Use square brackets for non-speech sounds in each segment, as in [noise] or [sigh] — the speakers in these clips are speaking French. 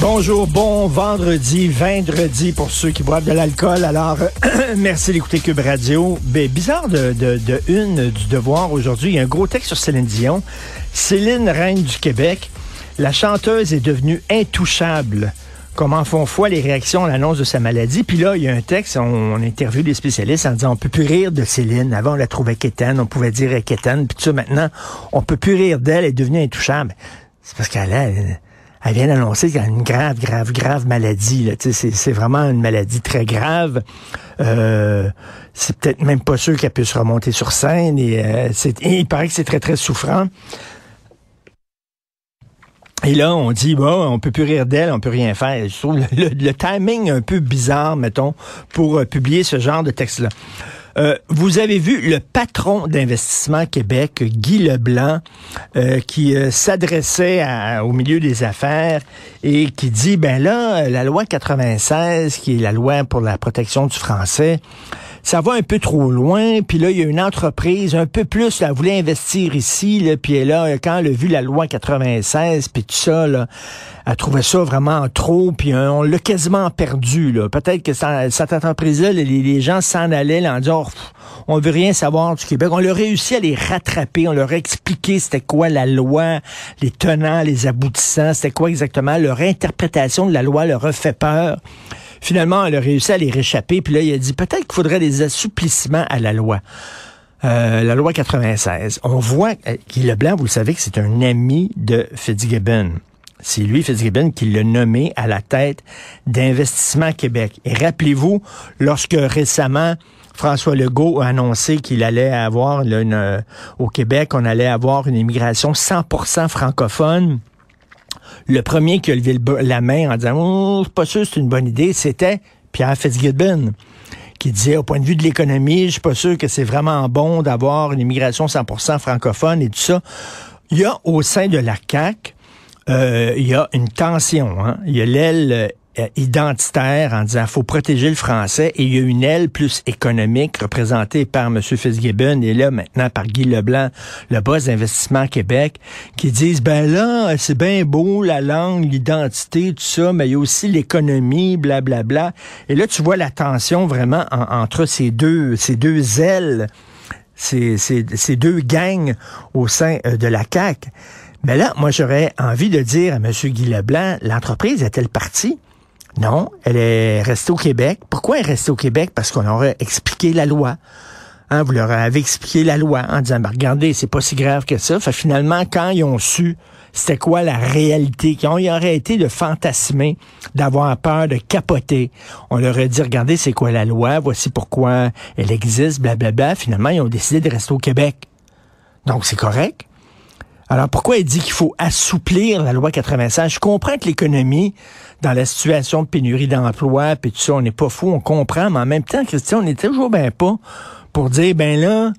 Bonjour, bon vendredi, vendredi pour ceux qui boivent de l'alcool. Alors, [clears throat] merci d'écouter Cube Radio. Ben, bizarre de, une du devoir aujourd'hui. Il y a un gros texte sur Céline Dion. Céline, reine du Québec. La chanteuse est devenue intouchable. Comment font foi les réactions à l'annonce de sa maladie. Puis là, il y a un texte, on, interviewe des spécialistes en disant on peut plus rire de Céline. Avant, on la trouvait quétaine, on pouvait dire quétaine. Puis ça, maintenant, on peut plus rire d'elle, elle est devenue intouchable. C'est parce qu'elle a vient d'annoncer qu'elle a une grave, grave, grave maladie. C'est, vraiment une maladie très grave. Euh, c'est peut-être même pas sûr qu'elle puisse remonter sur scène. Euh, il paraît que c'est très, très souffrant. Et là, on dit, bon, on peut plus rire d'elle, on peut rien faire. Je trouve le timing un peu bizarre, mettons, pour euh, publier ce genre de texte-là. Euh, vous avez vu le patron d'Investissement Québec, Guy Leblanc, euh, qui euh, s'adressait au milieu des affaires et qui dit, ben là, la loi 96, qui est la loi pour la protection du français, ça va un peu trop loin. Puis là, il y a une entreprise un peu plus, elle voulait investir ici, là, puis là, quand elle a vu la loi 96, puis tout ça, là, elle trouvait ça vraiment trop, puis on l'a quasiment perdu. Là. Peut-être que cette entreprise-là, les, gens s'en allaient là, en disant, oh, on veut rien savoir du Québec. On leur a réussi à les rattraper, on leur a expliqué c'était quoi la loi, les tenants, les aboutissants, c'était quoi exactement. Leur interprétation de la loi leur a fait peur. Finalement, elle a réussi à les réchapper. Puis là, il a dit peut-être qu'il faudrait des assouplissements à la loi. Euh, la loi 96. On voit euh, Guy Leblanc, vous le savez que c'est un ami de Fitzgibbon. C'est lui, Fitzgibbon, qui l'a nommé à la tête d'Investissement Québec. Et rappelez-vous, lorsque récemment, François Legault a annoncé qu'il allait avoir, là, une, au Québec, on allait avoir une immigration 100% francophone, le premier qui a levé la main en disant oh, pas sûr c'est une bonne idée, c'était Pierre Fitzgibbon qui disait au point de vue de l'économie, je suis pas sûr que c'est vraiment bon d'avoir une immigration 100% francophone et tout ça. Il y a au sein de la CAC, euh, il y a une tension. Hein? Il y a l'aile identitaire en disant faut protéger le français et il y a une aile plus économique représentée par M. Fitzgibbon et là maintenant par Guy Leblanc, le boss d'Investissement Québec, qui disent ben là c'est bien beau la langue, l'identité, tout ça, mais il y a aussi l'économie, blablabla. Bla. Et là tu vois la tension vraiment en, entre ces deux ces deux ailes, ces, ces, ces deux gangs au sein euh, de la CAC. Mais là, moi, j'aurais envie de dire à M. Guy Leblanc, l'entreprise est-elle partie? Non, elle est restée au Québec. Pourquoi elle est restée au Québec? Parce qu'on aurait expliqué la loi. Hein, vous leur avez expliqué la loi en disant, ben, regardez, c'est pas si grave que ça. Fait, finalement, quand ils ont su c'était quoi la réalité, qu'ils ont arrêté de fantasmer, d'avoir peur, de capoter, on leur a dit, regardez, c'est quoi la loi, voici pourquoi elle existe, blablabla. Finalement, ils ont décidé de rester au Québec. Donc, c'est correct. Alors pourquoi il dit qu'il faut assouplir la loi 85? Je comprends que l'économie, dans la situation de pénurie d'emploi, puis tout ça, on n'est pas fou, on comprend, mais en même temps, Christian, on n'est toujours bien pas pour dire, ben là,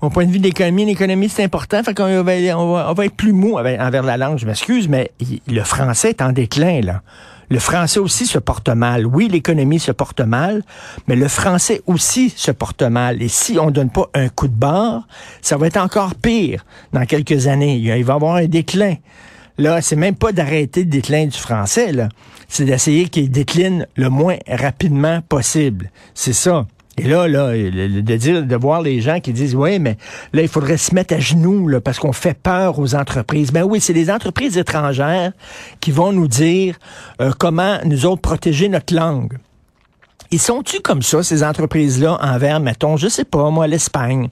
au point de vue de l'économie, l'économie, c'est important, fait qu'on va, on va, va être plus mou envers la langue, je m'excuse, mais le français est en déclin, là. Le français aussi se porte mal. Oui, l'économie se porte mal, mais le français aussi se porte mal. Et si on donne pas un coup de barre, ça va être encore pire dans quelques années. Il va y avoir un déclin. Là, c'est même pas d'arrêter le déclin du français, là. C'est d'essayer qu'il décline le moins rapidement possible. C'est ça. Et là, là, de dire, de voir les gens qui disent, oui, mais là, il faudrait se mettre à genoux, parce qu'on fait peur aux entreprises. Ben oui, c'est les entreprises étrangères qui vont nous dire euh, comment nous autres protéger notre langue. Ils sont-tu comme ça, ces entreprises-là, envers, mettons, je sais pas, moi, l'Espagne?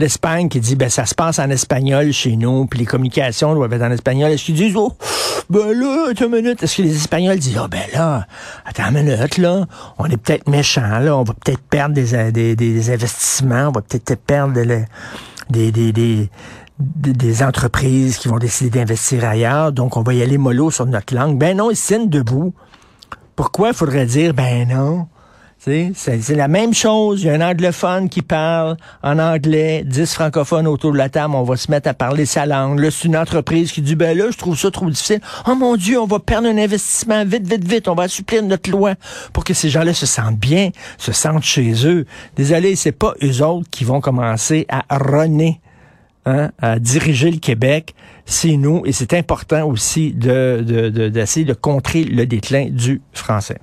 l'Espagne qui dit ben ça se passe en espagnol chez nous, puis les communications doivent être en espagnol. Est-ce qu'ils disent oh ben là, attends une minute, est-ce que les Espagnols disent oh ben là, attends une minute là, on est peut-être méchants là, on va peut-être perdre des, des, investissements, on va peut-être perdre des, entreprises qui vont décider d'investir ailleurs, donc on va y aller mollo sur notre langue. Ben non, ils signent debout. Pourquoi faudrait dire ben non? C'est la même chose. Il y a un anglophone qui parle en anglais, dix francophones autour de la table, on va se mettre à parler sa langue. Là, c'est une entreprise qui dit, ben là, je trouve ça trop difficile. Oh mon Dieu, on va perdre un investissement. Vite, vite, vite, on va assouplir notre loi pour que ces gens-là se sentent bien, se sentent chez eux. Désolé, c'est pas eux autres qui vont commencer à rener Hein, à diriger le Québec, c'est nous, et c'est important aussi d'essayer de, de, de contrer le déclin du français.